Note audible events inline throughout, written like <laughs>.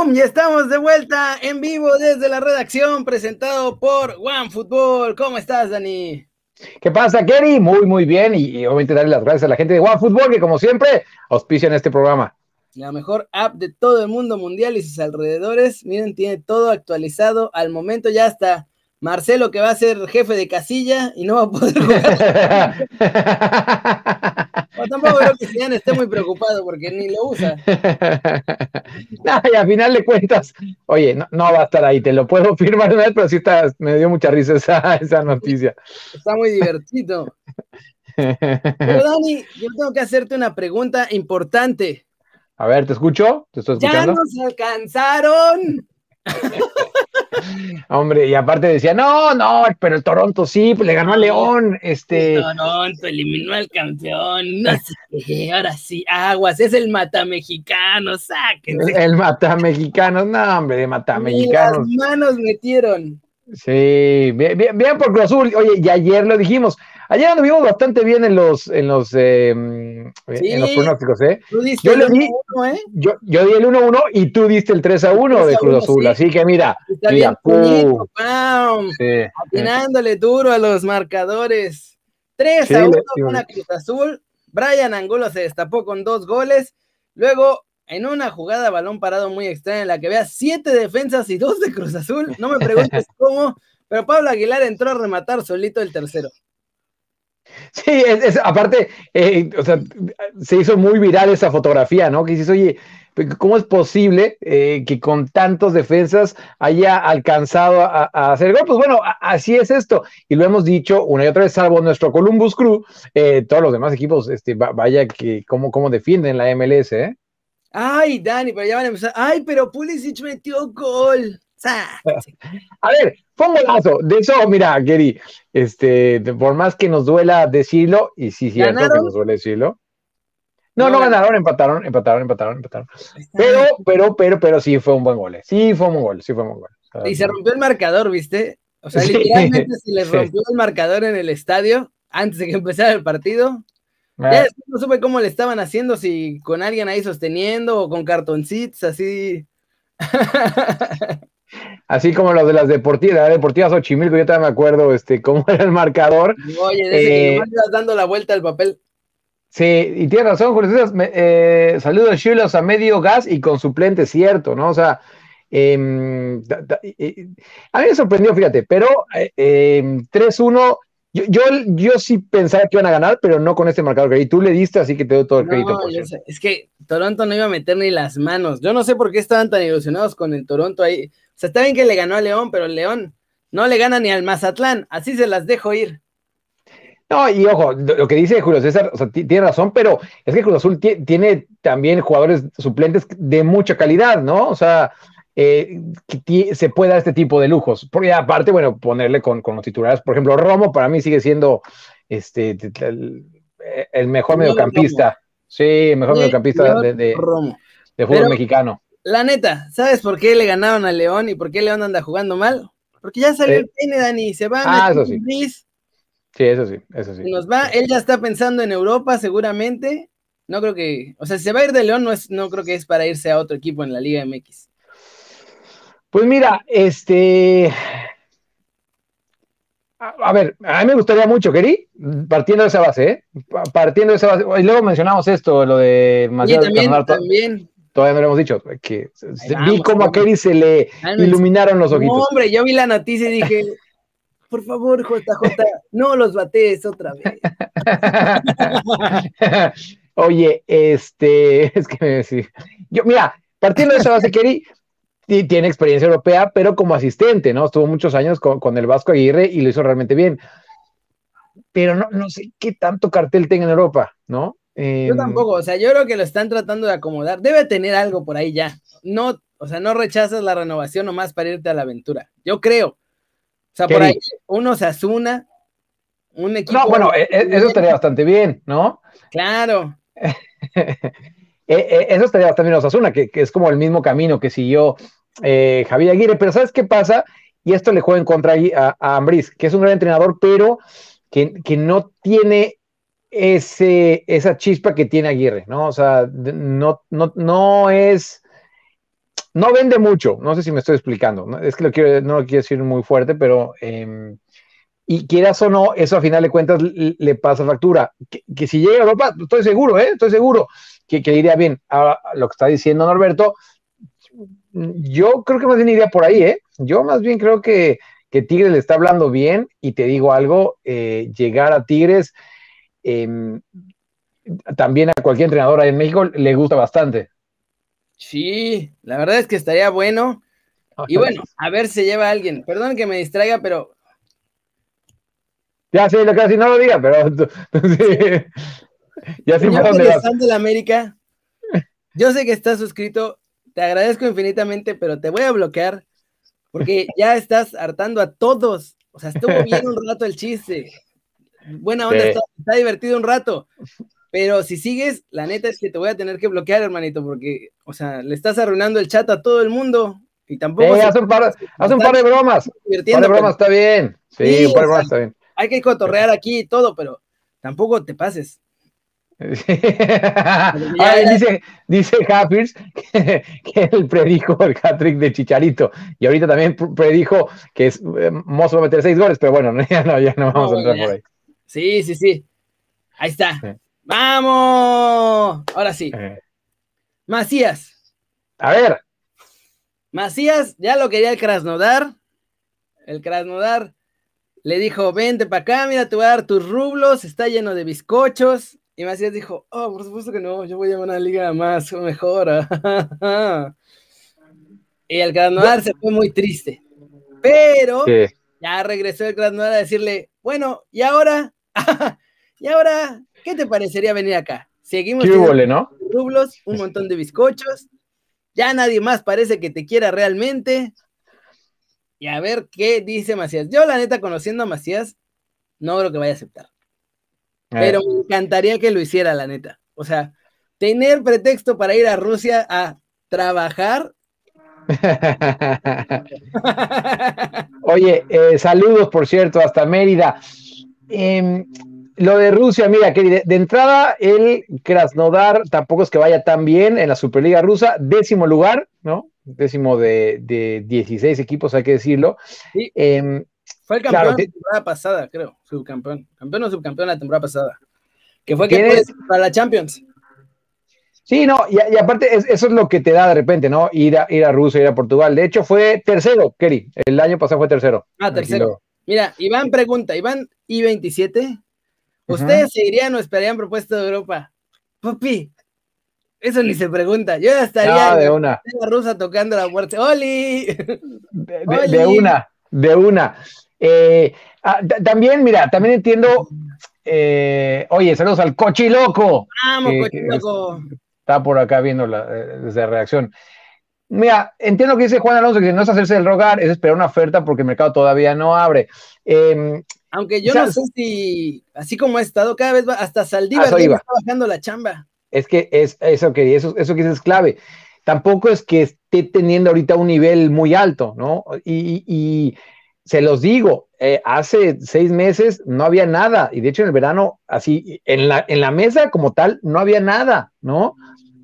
¡Pum! Ya estamos de vuelta en vivo desde la redacción, presentado por One Football. ¿Cómo estás, Dani? ¿Qué pasa, Kerry? Muy, muy bien. Y, obviamente darle las gracias a la gente de One Football, que como siempre auspicia en este programa. La mejor app de todo el mundo mundial y sus alrededores. Miren, tiene todo actualizado. Al momento ya está Marcelo, que va a ser jefe de casilla y no va a poder jugar. <laughs> tampoco creo que Zidane esté muy preocupado porque ni lo usa. <laughs> no, y a final de cuentas, oye, no, va a estar ahí, te lo puedo <laughs> firmar una vez, pero sí está, me dio mucha risa esa, esa noticia. Está muy divertido. Pero Dani, yo tengo que hacerte una pregunta importante. A ver, ¿te escucho? ¿Te estoy escuchando? ¡Ya nos alcanzaron! <laughs> Hombre, y aparte decía, no, no, pero el Toronto sí, pues le ganó a León. Este... El Toronto eliminó al campeón, no sé ahora sí, aguas, es el matamexicano, sáquense. El matamexicano, no, hombre, de matamexicanos. Las manos metieron. Sí, bien, bien, por Cruz Azul. Oye, y ayer lo dijimos. Ayer anduvimos bastante bien en los, en los, em, en los pronósticos, ¿eh? yo, el di, ¿eh? yo, yo, di el 1-1 y tú diste el 3-1 de Cruz Azul. Así que mira, Está mira, pum, sí, atinándole duro a los marcadores. 3 a 1 con la Cruz Azul. Brian Angulo se destapó con dos goles. Luego en una jugada balón parado muy extraña en la que vea siete defensas y dos de Cruz Azul. No me preguntes <laughs> cómo, pero Pablo Aguilar entró a rematar solito el tercero. Sí, es, aparte, eh, o sea, se hizo muy viral esa fotografía, ¿no? Que dices, oye, ¿cómo es posible eh, que con tantos defensas haya alcanzado a, hacer gol? Pues bueno, así es esto. Y lo hemos dicho una y otra vez, salvo nuestro Columbus Crew, eh, todos los demás equipos, este, vaya que cómo, cómo defienden la MLS, ¿eh? Ay, Dani, pero ya van a empezar. Ay, pero Pulisic metió gol. <laughs> A ver, fue un golazo. De eso, mira, Gary, este, por más que nos duela decirlo, y sí, cierto que nos duele decirlo. No, no, ganaron, empataron, empataron, empataron, empataron. Pero, pero, pero, pero sí fue un buen gol. Eh. Sí fue un buen gol, sí fue un buen gol. Y se rompió el marcador, ¿viste? O sea, <laughs> literalmente se le rompió el marcador en el estadio antes de que <laughs> empezara el partido. Ya no supe cómo le estaban haciendo, si con alguien ahí sosteniendo o con cartoncitos, así. Así como los de las deportivas, la deportiva Xochimilco, yo también me acuerdo este, <laughs> cómo era el marcador. Oye, desde que eh, ibas dando la vuelta al papel. Sí, y tienes razón, Julio eh, saludos Chulos a medio gas y con suplente, cierto, ¿no? O sea, em, a mí me sorprendió, fíjate, pero 3-1 eh, yo, yo, yo, sí pensaba que iban a ganar, pero no con este marcador que tú le diste, así que te doy todo el crédito. Por es que Toronto no iba a meter ni las manos. Yo no sé por qué estaban tan ilusionados con el Toronto ahí. O sea, está bien que le ganó a León, pero el León no le gana ni al Mazatlán. Así se las dejo ir. No, y ojo, lo que dice Julio César, o sea, tiene razón, pero es que Cruz Azul tiene también jugadores suplentes de mucha calidad, ¿no? O sea, eh, que se pueda este tipo de lujos. Porque aparte, bueno, ponerle con, los titulares, por ejemplo, Romo para mí sigue siendo este, el, mejor mediocampista. Sí, el mejor mediocampista de, de, fútbol mexicano. La neta, ¿sabes por qué le ganaron a León y por qué León anda jugando mal? Porque ya salió el peine, Dani, se va ah, eso sí. Sí, eso sí, eso sí. Nos va, él ya está pensando en Europa seguramente. No creo que, o sea, si se va a ir de León, no, es, no creo que es para irse a otro equipo en la Liga MX. Pues mira, este. A, ver, a mí me gustaría mucho, Keri, partiendo de esa base, ¿eh? Partiendo de esa base. Y luego mencionamos esto, lo de también, también. Todavía no lo hemos dicho, que vi como a Keri se le iluminaron los ojitos. No, hombre, yo vi la noticia y dije, <laughs> por favor, JJ, no los batees otra vez. <laughs> Oye, este, <laughs> es que me yo, mira, partiendo de esa base, Keri, tiene experiencia europea, pero como asistente, ¿no? Estuvo muchos años con, el Vasco Aguirre y lo hizo realmente bien. Pero no, no sé qué tanto cartel tenga en Europa, ¿no? Yo em, tampoco, o sea, yo creo que lo están tratando de acomodar. Debe tener algo por ahí ya. No, o sea, no rechazas la renovación nomás para irte a la aventura. Yo creo. O sea, por ahí uno se asuna, un equipo. No, bueno, <laughs> e, e, eso estaría bastante bien, ¿no? Claro. E, eso estaría bastante bien Osasuna, que, que es como el mismo camino que siguió eh, Javier Aguirre, pero ¿sabes qué pasa? Y esto le juega en contra a, a Ambriz, que es un gran entrenador, pero que, no tiene ese, esa chispa que tiene Aguirre, ¿no? O sea, no, no, no es, no vende mucho, no sé si me estoy explicando, es que no lo quiero decir muy fuerte, pero em, y quieras o no, eso a final de cuentas le, pasa factura. Que, si llega a Europa, estoy seguro, ¿eh? estoy seguro que, que iría bien. Ahora, lo que está diciendo Norberto, yo creo que más bien iría por ahí, ¿eh? Yo más bien creo que, que Tigres le está hablando bien y te digo algo, eh, llegar a Tigres, em, también a cualquier entrenador en México le gusta bastante. Sí, la verdad es que estaría bueno. Y <laughs> bueno, a ver si lleva alguien. Perdón que me distraiga, pero. Ya sí, lo casi no lo diga, pero. <laughs> ya sí por dónde vas. de la América, yo sé que estás suscrito. Te agradezco infinitamente, pero te voy a bloquear porque ya estás hartando a todos. O sea, estuvo bien un <laughs> rato el chiste. Buena onda, está, está divertido un rato. Pero si sigues, la neta es que te voy a tener que bloquear, hermanito, porque, o sea, le estás arruinando el chat a todo el mundo. Y tampoco. haz, un par, haz, un par, de bromas. Un par de bromas está bien. Sí, un par de bromas está bien. Hay que cotorrear aquí y todo, pero tampoco te pases. <laughs> dice, dice Hafiz que, él predijo el hat-trick de Chicharito y ahorita también predijo que es, eh, Mozo va a meter seis goles, pero bueno, <laughs> ya no, ya no vamos a entrar por ahí. Sí, sí, sí. Ahí está. ¡Vamos! Ahora sí. Eh. Macías. A ver. Macías ya lo quería el Krasnodar. El Krasnodar le dijo, vente para acá, mira, te voy a dar tus rublos, está lleno de bizcochos. Y Macías dijo, oh, por supuesto que no, yo voy a una liga más <laughs> mejor. y el Krasnodar se fue muy triste. Pero ya regresó el Krasnodar a decirle, bueno, ¿y ahora? <laughs> ¿Y ahora ¿Qué te parecería venir acá? Seguimos con ¿no? rublos, un montón de bizcochos. Ya nadie más parece que te quiera realmente. Y a ver qué dice Macías. Yo, la neta, conociendo a Macías, no creo que vaya a aceptar. Pero me encantaría que lo hiciera, la neta. O sea, tener pretexto para ir a Rusia a trabajar. <laughs> Oye, eh, saludos, por cierto, hasta Mérida. Eh, lo de Rusia, mira, que de, entrada el Krasnodar tampoco es que vaya tan bien en la Superliga rusa, décimo lugar, ¿no? Décimo de, de 16 equipos, hay que decirlo. Em, fue el campeón de la temporada pasada, creo, subcampeón. Campeón o subcampeón la temporada pasada. Que fue que para la Champions. Sí, no, y, aparte eso es lo que te da de repente, ¿no? Ir a, ir a Rusia, ir a Portugal. De hecho, fue tercero, Kerry. El año pasado fue tercero. Ah, tercero. Mira, Iván pregunta, Iván I-27, ¿Ustedes seguirían o esperarían propuesta de Europa? Papi, eso ni se pregunta. Yo ya estaría de una. la rusa tocando la puerta. ¡Oli! De, una, de una. Eh, ah, también, mira, también entiendo. Eh, oye, saludos al Cochiloco. Vamos, Cochiloco. Está por acá viendo la, eh, desde reacción. Mira, entiendo que dice Juan Alonso que no es hacerse el rogar, es esperar una oferta porque el mercado todavía no abre. Eh, aunque yo no sé si, así como ha estado, cada vez va, hasta Saldívar está bajando la chamba. Es que es eso que eso, eso que es clave. Tampoco es que esté teniendo ahorita un nivel muy alto, ¿no? Y, se los digo, eh, hace seis meses no había nada, y de hecho en el verano, así, en la, en la mesa como tal, no había nada, ¿no?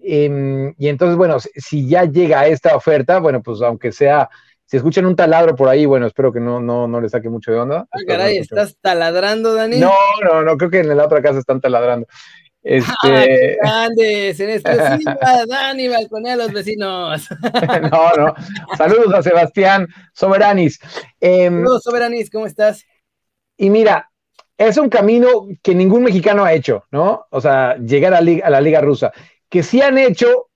Em, y entonces, bueno, si ya llega esta oferta, bueno, pues aunque sea si escuchan un taladro por ahí, bueno, espero que no, no, no le saque mucho de onda. Ah, caray, ¿estás taladrando, Dani? No, no, no, creo que en la otra casa están taladrando. Este... Ah, grandes! En exclusiva, <laughs> Dani balconea a los vecinos. <laughs> no, no. Saludos a Sebastián Soberanis. Em, Saludos, Soberanis, ¿cómo estás? Y mira, es un camino que ningún mexicano ha hecho, ¿no? O sea, llegar a, a la Liga Rusa. Que sí han hecho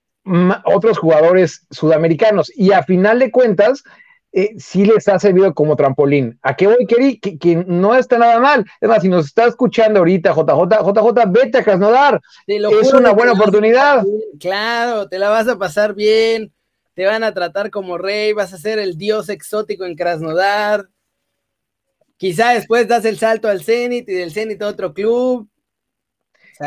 otros jugadores sudamericanos. Y a final de cuentas, eh, sí les ha servido como trampolín. ¿A qué voy, Keri? Que, no está nada mal. Es más, si nos está escuchando ahorita, JJ, JJ, vete a Krasnodar. Es una buena oportunidad. Claro, te la vas a pasar bien. Te van a tratar como rey, vas a ser el dios exótico en Krasnodar. Quizá después das el salto al Zenit y del Zenit a otro club.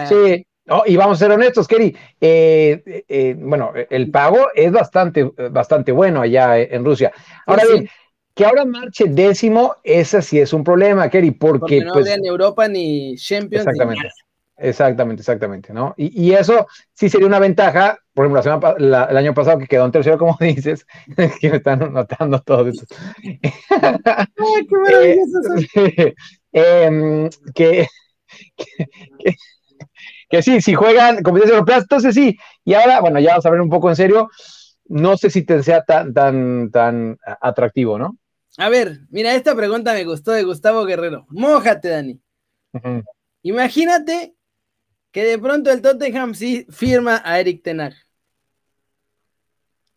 sí, y vamos a ser honestos, Kerry. Eh, eh, bueno, el pago es bastante, bastante bueno allá en Rusia. Ahora bien, que ahora marche décimo, ese sí es un problema, Kerry, porque. no pues, ni Europa ni Champions. Exactamente. Exactamente, exactamente, ¿no? Y, eso sí sería una ventaja, por ejemplo, el año pasado que quedó en tercero, como <laughs> dices, <laughs> que me están notando todo esto. <laughs> Ay, qué maravilloso. Em, que, que, sí, si juegan competencias europeas, entonces sí. Y ahora, bueno, ya vamos a ver un poco en serio, no sé si te sea tan, tan, tan atractivo, ¿no? A ver, mira, esta pregunta me gustó de Gustavo Guerrero. Mójate, Dani. Imagínate que de pronto el Tottenham sí firma a Eric Tenag.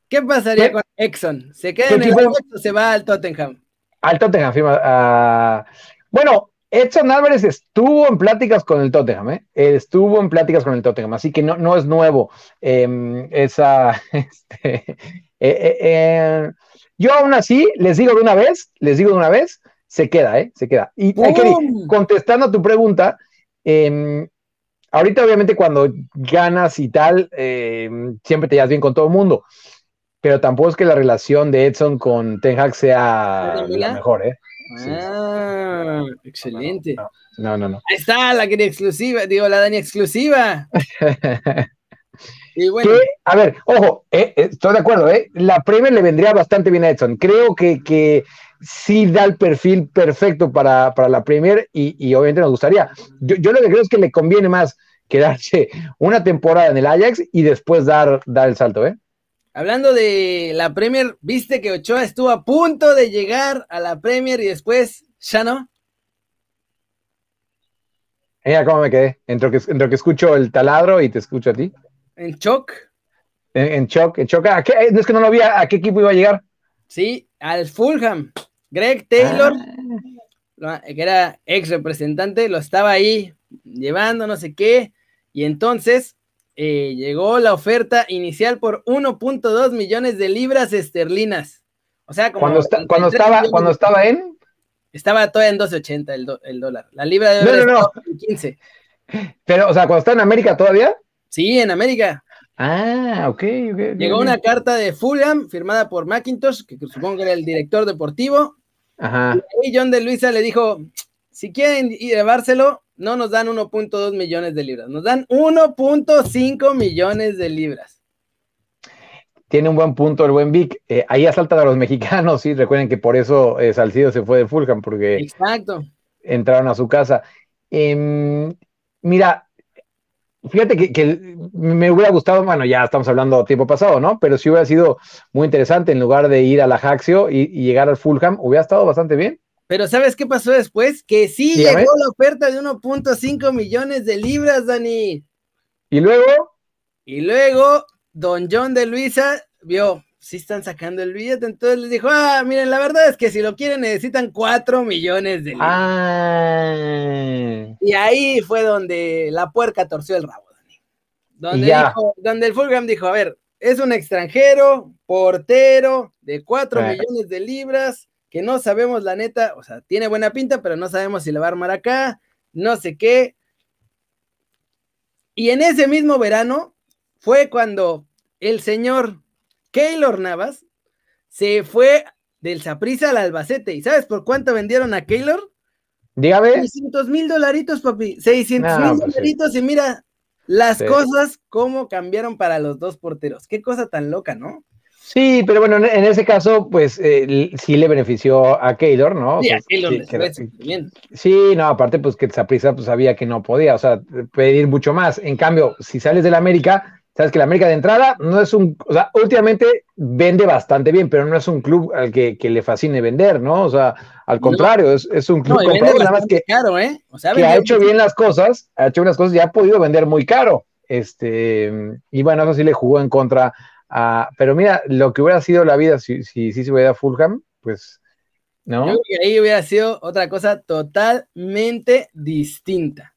¿Qué pasaría con Exxon? ¿Se queda en el Ajax o se va al Tottenham? Al Tottenham firma. Uh... Bueno, Edson Álvarez estuvo en pláticas con el Tottenham, ¿eh? Estuvo en pláticas con el Tottenham, así que no, no es nuevo em, esa. <laughs> Este, eh, eh, eh, yo aún así les digo de una vez, les digo de una vez, se queda, ¿eh? Se queda. Y contestando a tu pregunta, em, ahorita obviamente cuando ganas y tal, em, siempre te llevas bien con todo el mundo, pero tampoco es que la relación de Edson con Ten Hag sea la mejor, ¿eh? Ah, excelente. No, no, no, Ahí está la querida exclusiva, digo, la Dani exclusiva. <laughs> y bueno. a ver, ojo, eh, eh, estoy de acuerdo, ¿eh? La Premier le vendría bastante bien a Edson. Creo que, que sí da el perfil perfecto para, la Premier y, obviamente nos gustaría. Yo, lo que creo es que le conviene más quedarse <laughs> una temporada en el Ajax y después dar, dar el salto, ¿eh? Hablando de la Premier, ¿viste que Ochoa estuvo a punto de llegar a la Premier y después ya no? Mira cómo me quedé. Entre que, que escucho el taladro y te escucho a ti. ¿En shock? En, shock, en shock. ¿A qué? Es que no lo vi a, qué equipo iba a llegar. Sí, al Fulham. Greg Taylor, ah. que era ex representante, lo estaba ahí llevando, no sé qué. Y entonces eh, llegó la oferta inicial por 1.2 millones de libras esterlinas. O sea, como. Cuando, cuando estaba, cuando estaba en. Estaba todavía en 12.80 el, el dólar. La libra de no, no, no. 15. Pero, o sea, cuando está en América todavía. Sí, en América. Ah, ok, Llegó una carta de Fulham firmada por McIntosh, que supongo que era el director deportivo. Ajá. Y John de Luisa le dijo: si quieren llevárselo, no nos dan 1.2 millones de libras, nos dan 1.5 millones de libras. Tiene un buen punto el buen Vic. Eh, ahí asaltan a los <laughs> mexicanos, sí, recuerden que por eso eh, Salcido se fue de Fulham, porque Exacto. entraron a su casa. Em, mira, fíjate que, me hubiera gustado, bueno, ya estamos hablando tiempo pasado, ¿no? Pero si hubiera sido muy interesante en lugar de ir a la Jaxio y llegar al Fulham, hubiera estado bastante bien. Pero ¿sabes qué pasó después? Que sí llegó la oferta de 1.5 millones de libras, Dani. ¿Y luego? Y luego, don John de Luisa vio, sí están sacando el billete, entonces les dijo, ah, miren, la verdad es que si lo quieren necesitan 4 millones de libras. Ah. Y ahí fue donde la puerca torció el rabo, Dani. Donde, donde el Fulham dijo, a ver, es un extranjero, portero, de 4 millones de libras, que no sabemos la neta, o sea, tiene buena pinta, pero no sabemos si le va a armar acá, no sé qué. Y en ese mismo verano fue cuando el señor Keylor Navas se fue del Saprisa al Albacete. ¿Y sabes por cuánto vendieron a Keylor? Dígame. 600 mil dolaritos, papi. 600 mil pues dolaritos. Y mira las cosas, cómo cambiaron para los dos porteros. Qué cosa tan loca, ¿no? Sí, pero bueno, en ese caso, pues eh, sí le benefició a Keylor, ¿no? Sí, a Keylor sí, no, aparte, pues que Zaprisa pues, sabía que no podía, o sea, pedir mucho más. En cambio, si sales de la América, sabes que la América de entrada no es un, o sea, últimamente vende bastante bien, pero no es un club al que, le fascine vender, ¿no? O sea, al contrario, es, un club comprador, nada más que, caro, ¿eh? O sea, que ha hecho bien las cosas, ha hecho unas cosas y ha podido vender muy caro. Este, y bueno, eso sí le jugó en contra Ah, pero mira, lo que hubiera sido la vida si sí si, se hubiera a Fulham, pues, ¿no? Yo creo que ahí hubiera sido otra cosa totalmente distinta.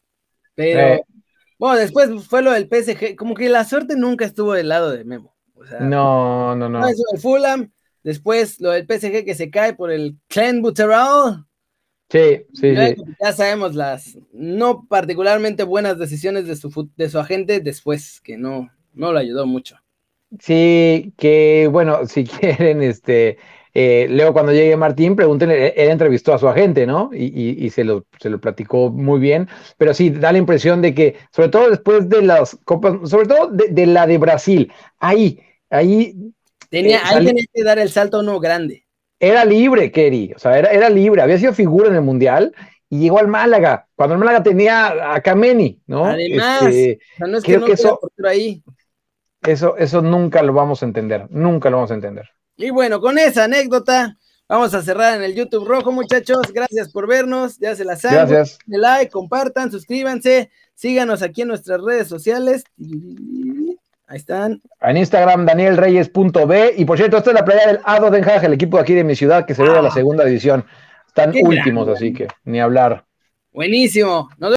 Pero, eh. bueno, después fue lo del PSG, como que la suerte nunca estuvo del lado de Memo. no, no, no. Eso del Fulham, después lo del PSG que se cae por el Clan Butterall. Sí, sí, ya, sí. Ya sabemos las no particularmente buenas decisiones de su, de su agente después, que no, no lo ayudó mucho. Sí, que bueno, <laughs> si quieren, este, eh, luego cuando llegue Martín, pregúntenle, él entrevistó a su agente, ¿no? Y, se, lo, se lo platicó muy bien, pero sí, da la impresión de que, sobre todo después de las copas, sobre todo de, la de Brasil, ahí, ahí... Tenía, eh, ahí tenía que dar el salto no grande. Era libre, Kerry, o sea, era, era libre, había sido figura en el Mundial y llegó al Málaga, cuando el Málaga tenía a Kameni, ¿no? Además, este, no es que, no eso, ahí. Eso, eso nunca lo vamos a entender, nunca lo vamos a entender. Y bueno, con esa anécdota vamos a cerrar en el YouTube rojo, muchachos. Gracias por vernos, ya se la saben. Gracias. Like, compartan, suscríbanse, síganos aquí en nuestras redes sociales. Ahí están. En Instagram, danielreyes.b. Y por cierto, esta es la playa del Ado Den Haag, el equipo de aquí de mi ciudad que se ve a la segunda división. Están últimos, así que ni hablar. Buenísimo.